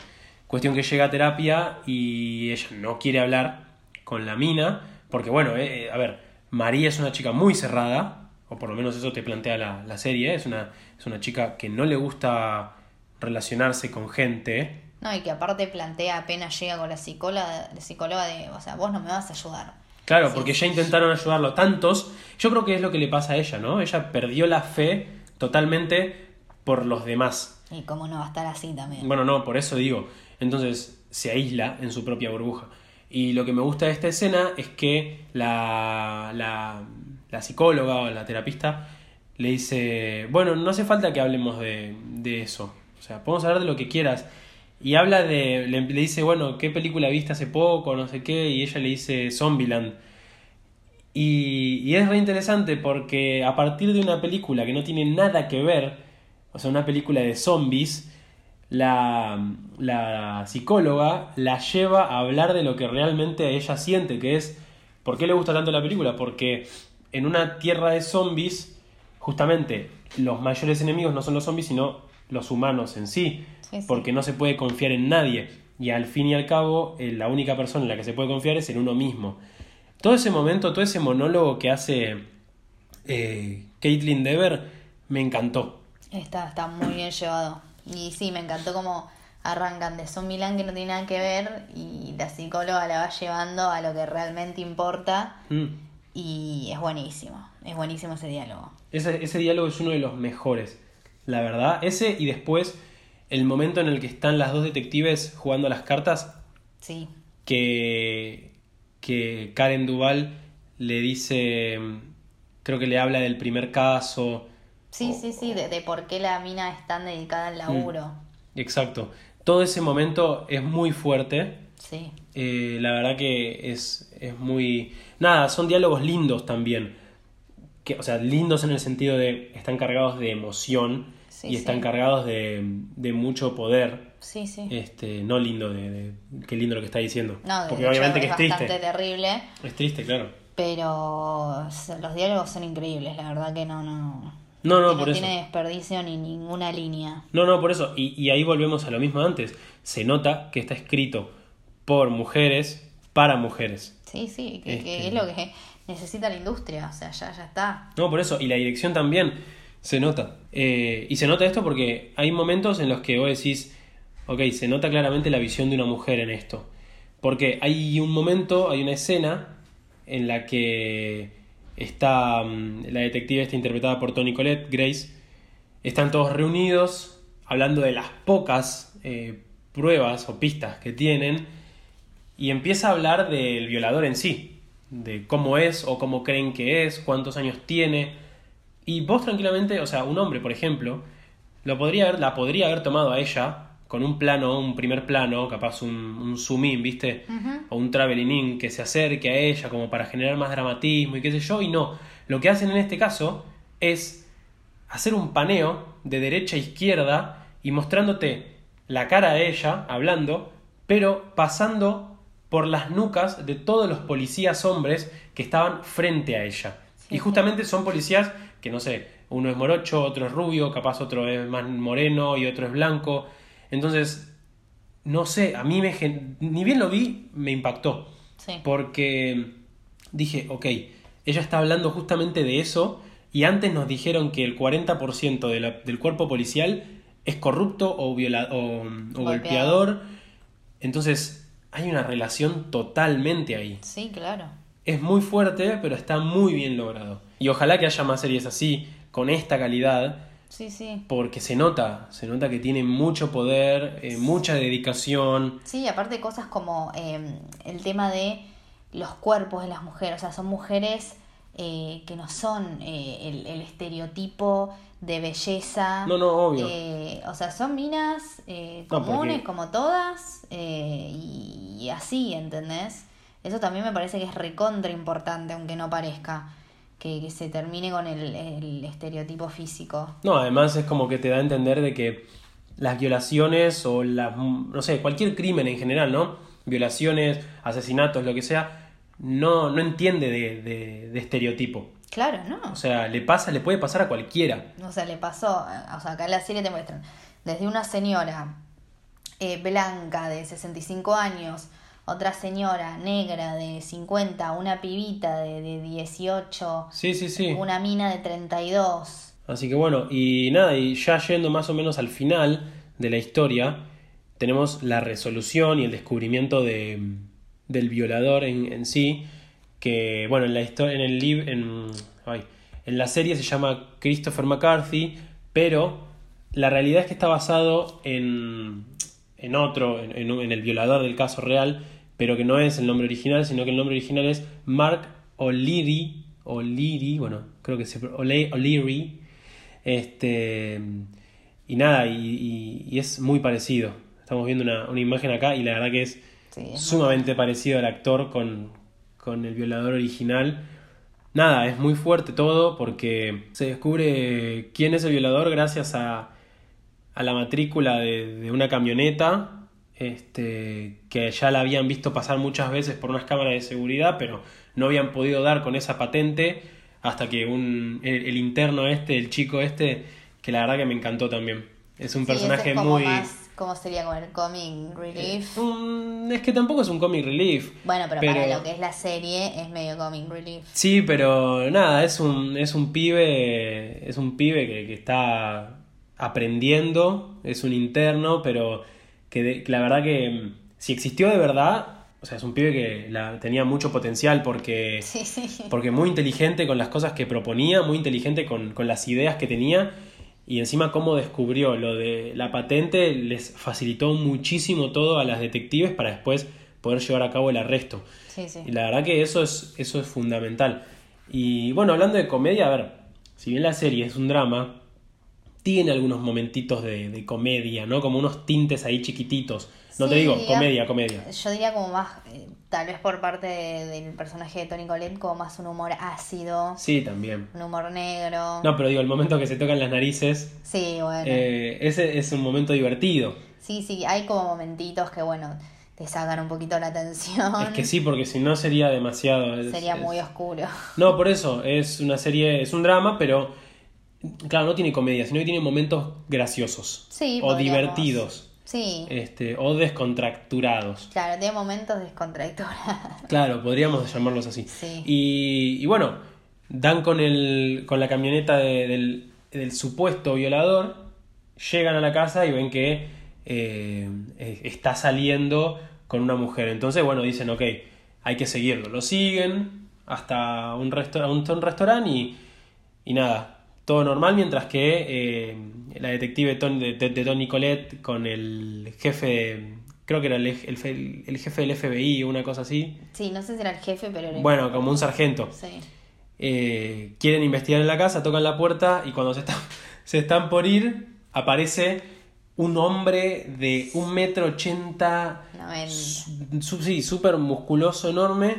Cuestión que llega a terapia y ella no quiere hablar con la mina, porque bueno, eh, eh, a ver, María es una chica muy cerrada, o por lo menos eso te plantea la, la serie, es una, es una chica que no le gusta relacionarse con gente. No, y que aparte plantea apenas llega con la psicóloga, la psicóloga de, o sea, vos no me vas a ayudar. Claro, Sí, porque sí, ya intentaron ayudarlo tantos. Yo creo que es lo que le pasa a ella, ¿no? Ella perdió la fe totalmente por los demás. Y cómo no va a estar así también. Bueno, no, por eso digo. Entonces se aísla en su propia burbuja. Y lo que me gusta de esta escena es que la, la, psicóloga o la terapista le dice, bueno, no hace falta que hablemos de, de eso. O sea, podemos hablar de lo que quieras. Y habla de, le, le dice, bueno, ¿qué película viste hace poco? No sé qué. Y ella le dice Zombieland. Y, y es re interesante porque a partir de una película que no tiene nada que ver, o sea, una película de zombies, la, la psicóloga la lleva a hablar de lo que realmente ella siente, que es, ¿por qué le gusta tanto la película? Porque en una tierra de zombies, justamente los mayores enemigos no son los zombies, sino los humanos en sí, Sí, sí. porque no se puede confiar en nadie. Y al fin y al cabo, eh, la única persona en la que se puede confiar es en uno mismo. Todo ese momento, todo ese monólogo que hace eh, Caitlin Dever, me encantó. Está, está muy bien llevado. Y sí, me encantó cómo arrancan de Son Milán que no tiene nada que ver y la psicóloga la va llevando a lo que realmente importa Mm. y es buenísimo, es buenísimo ese diálogo. Ese, ese diálogo es uno de los mejores, la verdad. Ese y después el momento en el que están las dos detectives jugando a las cartas, Sí, que, que Karen Duval le dice, creo que le habla del primer caso. Sí, sí, sí, de, de por qué la mina es tan dedicada al laburo. Exacto. Todo ese momento es muy fuerte. Sí, Eh, la verdad que es, es muy... Nada, son diálogos lindos también. Que, o sea, lindos en el sentido de están cargados de emoción Sí, y están sí. cargados de, de mucho poder. sí, sí. Este, no lindo de, de- Qué lindo lo que está diciendo. No, de Porque hecho, obviamente que es es triste. bastante terrible, Es triste, claro. pero los diálogos son increíbles, la verdad que no, no, No, no, por eso. tiene desperdicio ni ninguna línea. No, no, por eso. Y, y ahí volvemos a lo mismo antes. Se nota que está escrito por mujeres para mujeres. Sí, sí, que, que Este- es lo que necesita la industria, o sea, ya, ya está. No, por eso. Y la dirección también se nota. Eh, y se nota esto porque hay momentos en los que vos decís, ok, se nota claramente la visión de una mujer en esto. Porque hay un momento, hay una escena en la que está mm, la detective está interpretada por Toni Collette, Grace. Están todos reunidos hablando de las pocas eh, pruebas o pistas que tienen y empieza a hablar del violador en sí, de cómo es o cómo creen que es, cuántos años tiene. Y vos tranquilamente, o sea, un hombre, por ejemplo, lo podría la podría haber tomado a ella con un plano, un primer plano, capaz un, un zoom in, ¿viste? O un traveling in que se acerque a ella como para generar más dramatismo y qué sé yo, y no. Lo que hacen en este caso es hacer un paneo de derecha a izquierda y mostrándote la cara de ella hablando, pero pasando por las nucas de todos los policías hombres que estaban frente a ella. Sí, y justamente son policías que no sé, uno es morocho, otro es rubio, capaz otro es más moreno y otro es blanco. Entonces, no sé, a mí me ni bien lo vi, me impactó. Sí. Porque dije, ok, ella está hablando justamente de eso y antes nos dijeron que el 40% de la- del cuerpo policial es corrupto o, viola- o, o golpeador. Entonces, hay una relación totalmente ahí. Sí, claro. Es muy fuerte, pero está muy bien logrado. Y ojalá que haya más series así, con esta calidad, Sí, sí. porque se nota, se nota que tiene mucho poder, eh, mucha dedicación. Sí, aparte cosas como eh, el tema de los cuerpos de las mujeres, o sea, son mujeres eh, que no son eh, el, el estereotipo de belleza. No, no, obvio. Eh, o sea, son minas No, comunes como todas y, y así, ¿entendés? Eso también me parece que es recontra importante, aunque no parezca, que, que se termine con el, el estereotipo físico. No, además es como que te da a entender de que las violaciones o las, no sé, cualquier crimen en general, ¿no? Violaciones, asesinatos, lo que sea, no, no entiende de, de- de estereotipo. Claro, ¿no? O sea, le pasa, le puede pasar a cualquiera. O sea, le pasó, o sea, acá en la serie te muestran desde una señora eh, blanca de 65 años, otra señora negra de 50, una pibita de, de 18, Sí, sí, sí. una mina de 32. Así que bueno, y nada, y ya yendo más o menos al final de la historia, tenemos la resolución y el descubrimiento de, del violador en, en sí, que bueno, en la historia, en el libro, en, ay, en la serie se llama Christopher McCarthy, pero la realidad es que está basado en, en otro, en, en el violador del caso real, pero que no es el nombre original, sino que el nombre original es Mark O'Leary, O'Leary, bueno, creo que se O'Le- O'Leary, este, y nada, y, y- y es muy parecido. Estamos viendo una, una imagen acá y la verdad que es Sí, es sumamente parecido al actor con, con el violador original. Nada, es muy fuerte todo porque se descubre quién es el violador gracias a, a la matrícula de, de una camioneta este, que ya la habían visto pasar muchas veces por unas cámaras de seguridad, pero no habían podido dar con esa patente hasta que un, el, el interno este, el chico este, que la verdad que me encantó también. Es un Sí, personaje es como muy... más, ¿cómo sería como el comic relief? Mm, es que tampoco es un comic relief. Bueno, pero, pero- para lo que es la serie es medio comic relief. Sí, pero nada, es un, es un pibe, es un pibe que, que está aprendiendo, es un interno, pero que, de- que la verdad que mm, si existió de verdad, o sea, es un pibe que la, tenía mucho potencial porque, (laughs) Sí, sí. porque muy inteligente con las cosas que proponía, muy inteligente con, con las ideas que tenía y encima cómo descubrió lo de la patente les facilitó muchísimo todo a las detectives para después poder llevar a cabo el arresto. Sí. Y la verdad que eso es, eso es fundamental. Y bueno, hablando de comedia, a ver, si bien la serie es un drama, tiene algunos momentitos de, de comedia, ¿no? Como unos tintes ahí chiquititos. No te digo, comedia, comedia. Yo diría como más, eh, tal vez por parte de- del personaje de Tony Collette, como más un humor ácido, Sí, también. un humor negro. No, pero digo, el momento que se tocan las narices, Sí, bueno. eh, ese es un momento divertido. Sí, sí, hay como momentitos que, bueno, te sacan un poquito la atención. Es que sí, porque si no sería demasiado. es- Sería es- muy oscuro. No, por eso, es una serie, es un drama, pero claro, no tiene comedia, sino que tiene momentos graciosos. Sí, o podríamos- divertidos. Sí, este, o descontracturados. claro, tiene momentos descontracturados. Claro, podríamos llamarlos así. Sí. Y, y bueno, dan con, el, con la camioneta de- del, del supuesto violador, llegan a la casa y ven que eh, está saliendo con una mujer. Entonces, bueno, dicen, ok, hay que seguirlo. Lo siguen hasta un, restaur- un, un restaurante y, y nada, todo normal, mientras que eh, la detective de, de- Tony Colette con el jefe, creo que era el, el- el jefe del FBI o una cosa así, Sí, no sé si era el jefe, pero era... bueno, como un sargento. Sí. Eh, quieren investigar en la casa, tocan la puerta y cuando se, están se están por ir, aparece un hombre de un metro ochenta, sí, súper musculoso, enorme.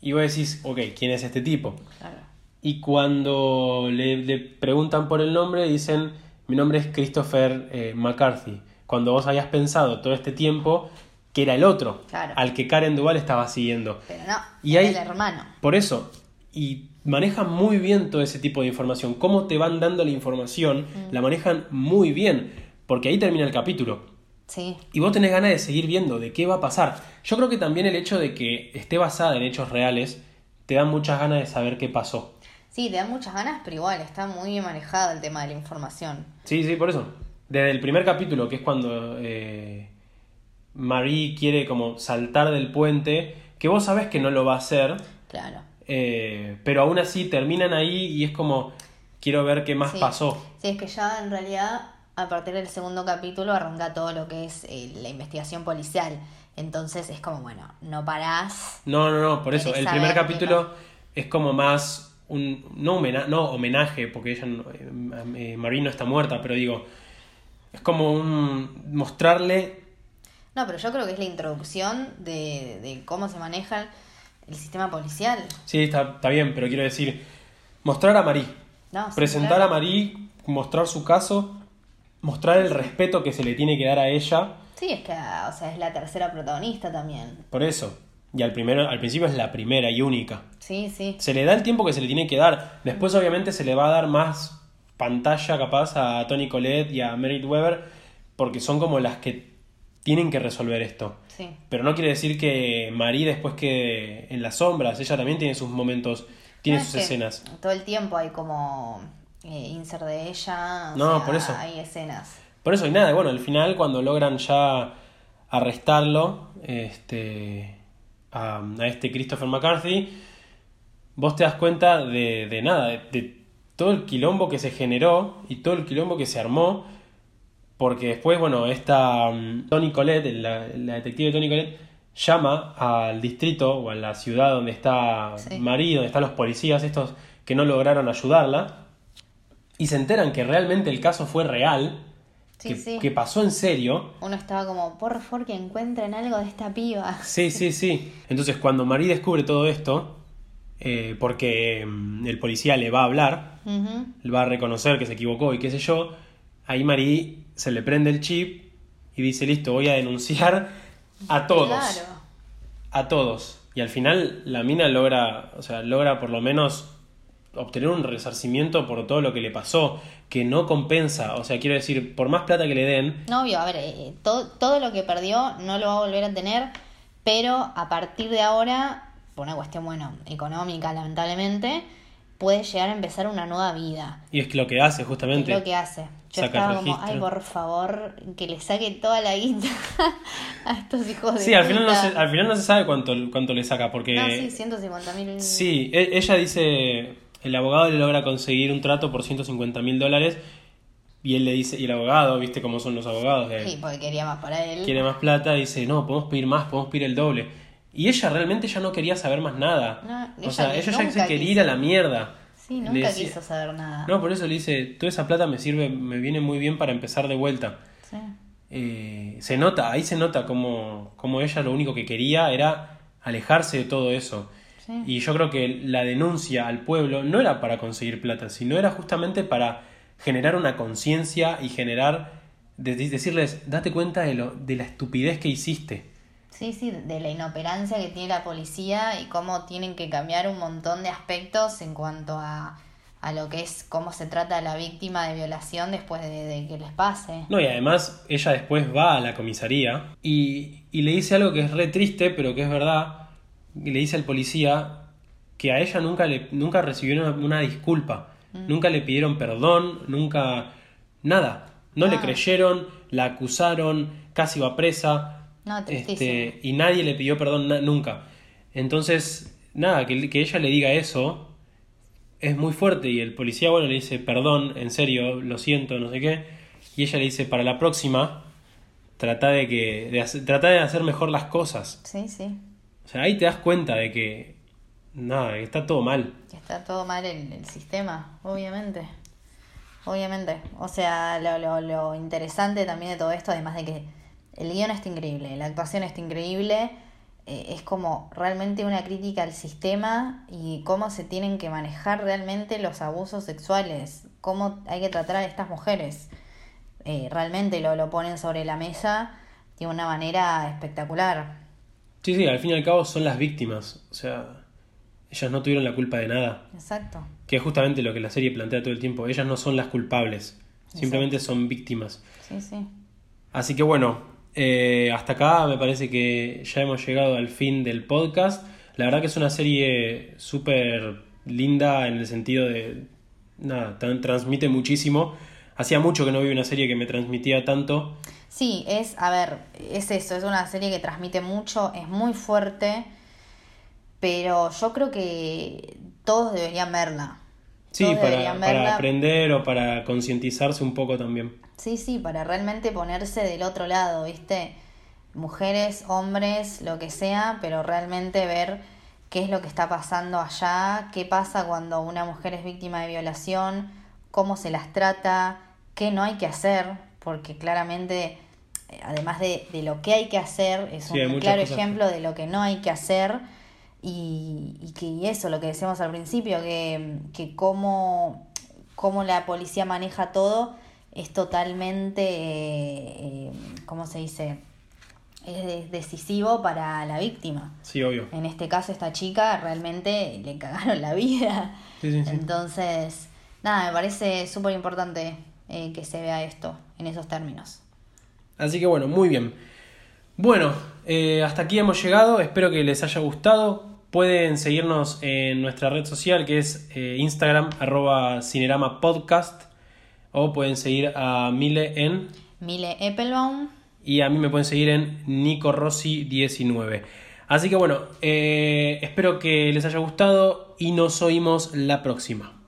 Y vos decís, ok, ¿quién es este tipo? Claro. Y cuando le, le preguntan por el nombre, dicen, mi nombre es Christopher eh, McCarthy. Cuando vos habías pensado todo este tiempo que era el otro, Claro. al que Karen Duval estaba siguiendo. Pero no, Y hay- el hermano. Por eso, y manejan muy bien todo ese tipo de información. Cómo te van dando la información, la manejan muy bien, porque ahí termina el capítulo. Sí, Y vos tenés ganas de seguir viendo de qué va a pasar. Yo creo que también el hecho de que esté basada en hechos reales te da muchas ganas de saber qué pasó. Sí, te dan muchas ganas, pero igual está muy bien manejado el tema de la información. Sí, sí, por eso. Desde el primer capítulo, que es cuando eh, Marie quiere como saltar del puente, que vos sabés que no lo va a hacer, Claro. eh, pero aún así terminan ahí y es como, quiero ver qué más Sí. pasó. Sí, es que ya en realidad a partir del segundo capítulo arranca todo lo que es eh, la investigación policial. Entonces es como, bueno, no parás. No, no, no, por eso. El primer capítulo es como más un. No, homena- no homenaje, porque ella. no- eh, eh, Marie no está muerta, pero digo. Es como un. mostrarle. No, pero yo creo que es la introducción de, de cómo se maneja el sistema policial. Sí, está, está bien, pero quiero decir. Mostrar a Marie. No, presentar claro. a Marie, mostrar su caso, mostrar el respeto que se le tiene que dar a ella. Sí, es que, o sea, es la tercera protagonista también. Por eso. Y al, primero, al principio es la primera y única. Sí, sí. Se le da el tiempo que se le tiene que dar. Después, obviamente, se le va a dar más pantalla capaz a Tony Collette y a Merit Weber, porque son como las que tienen que resolver esto. Sí. Pero no quiere decir que Marie después que en las sombras, ella también tiene sus momentos, tiene No, sus es que escenas. Todo el tiempo hay como eh, insert de ella. No, sea, por eso. Hay escenas. Por eso y nada, bueno, al final cuando logran ya arrestarlo, este, a, a este Christopher McCarthy, vos te das cuenta de, de nada, de, de todo el quilombo que se generó y todo el quilombo que se armó, porque después, bueno, esta mm, Tony Colette, la, la detective Tony Colette, llama al distrito o a la ciudad donde está Sí. Marie, donde están los policías, estos que no lograron ayudarla, y se enteran que realmente el caso fue real, Sí, que, sí. que pasó en serio. Uno estaba como, por favor, que encuentren algo de esta piba. (laughs) Sí, sí, sí. Entonces cuando Marie descubre todo esto, eh, porque mm, el policía le va a hablar, le va a reconocer que se equivocó y qué sé yo, ahí Marie se le prende el chip y dice, listo, voy a denunciar a todos. Claro. A todos. Y al final la mina logra, o sea, logra por lo menos obtener un resarcimiento por todo lo que le pasó, que no compensa. O sea, quiero decir, por más plata que le den, No, obvio, a ver, eh, todo, todo lo que perdió no lo va a volver a tener, pero a partir de ahora, por una cuestión, bueno, económica, lamentablemente, puede llegar a empezar una nueva vida. y es lo que hace Es justamente... lo que hace. Yo Saca estaba como, ay, por favor, que le saque toda la guita (laughs) a estos hijos de Sí, al final, no se, al final no se sabe cuánto, cuánto le saca, porque... No, sí, 150 mil. Sí, e- ella dice, el abogado le logra conseguir un trato por 150 mil dólares y él le dice, y el abogado, viste cómo son los abogados, que Sí, porque quería más para él. quiere más plata, dice, no, podemos pedir más, podemos pedir el doble. Y ella realmente ya no quería saber más nada. No, o sea, ella ya se quería quiso. ir a la mierda. Sí, nunca decía- quiso saber nada. No, por eso le dice, toda esa plata me sirve, me viene muy bien para empezar de vuelta. Sí. Eh, se nota, ahí se nota como, como ella lo único que quería era alejarse de todo eso. Sí. Y yo creo que la denuncia al pueblo no era para conseguir plata, sino era justamente para generar una conciencia y generar, de- de- decirles, date cuenta de, lo, de la estupidez que hiciste. Sí, sí, de la inoperancia que tiene la policía y cómo tienen que cambiar un montón de aspectos en cuanto a, a lo que es cómo se trata a la víctima de violación después de, de que les pase. No, y además ella después va a la comisaría y, y le dice algo que es re triste, pero que es verdad. Le dice al policía que a ella nunca, le, nunca recibió una, una disculpa. Nunca le pidieron perdón, nunca... Nada. No le Ah. creyeron, la acusaron, casi va presa. No. Este, y nadie le pidió perdón na- nunca. Entonces, nada, que, que ella le diga eso es muy fuerte. Y el policía, bueno, le dice, perdón, en serio, lo siento, no sé qué. Y ella le dice, para la próxima, trata de, que, de, trata de hacer mejor las cosas. Sí, sí, O sea, ahí te das cuenta de que, nada, está todo mal. está todo mal el, el sistema, obviamente. Obviamente. O sea, lo, lo, lo interesante también de todo esto, además de que el guion está increíble, la actuación está increíble, eh, es como realmente una crítica al sistema y cómo se tienen que manejar realmente los abusos sexuales, cómo hay que tratar a estas mujeres. Eh, realmente lo, lo ponen sobre la mesa de una manera espectacular. Sí, sí, al fin y al cabo son las víctimas. O sea, ellas no tuvieron la culpa de nada. Exacto. Que es justamente lo que la serie plantea todo el tiempo. Ellas no son las culpables. Simplemente son víctimas. Sí, sí. Así que bueno, eh, hasta acá me parece que ya hemos llegado al fin del podcast. La verdad que es una serie súper linda en el sentido de... Nada, tran- transmite muchísimo. Hacía mucho que no vi una serie que me transmitía tanto. Sí, es, a ver, es eso, es una serie que transmite mucho, es muy fuerte, pero yo creo que todos deberían verla. Sí, Todos para, deberían para aprender o para concientizarse un poco también. Sí, sí, para realmente ponerse del otro lado, ¿viste? Mujeres, hombres, lo que sea, pero realmente ver qué es lo que está pasando allá, qué pasa cuando una mujer es víctima de violación, cómo se las trata, qué no hay que hacer, porque claramente, además de, de lo que hay que hacer, es Sí, un claro ejemplo de lo que no hay que hacer. Y, y que y eso, lo que decíamos al principio, que, que cómo, cómo la policía maneja todo es totalmente, eh, eh, ¿cómo se dice? Es de- decisivo para la víctima. Sí, obvio. En este caso, esta chica realmente le cagaron la vida. Sí, sí, sí. Entonces, nada, me parece súper importante eh, que se vea esto en esos términos. Así que bueno, muy bien. Bueno, eh, hasta aquí hemos llegado, espero que les haya gustado. Pueden seguirnos en nuestra red social que es eh, Instagram arroba Cinerama Podcast o pueden seguir a Mile en Mile Eppelbaum. y a mí me pueden seguir en Nico Rossi 19. Así que bueno, eh, espero que les haya gustado y nos oímos la próxima.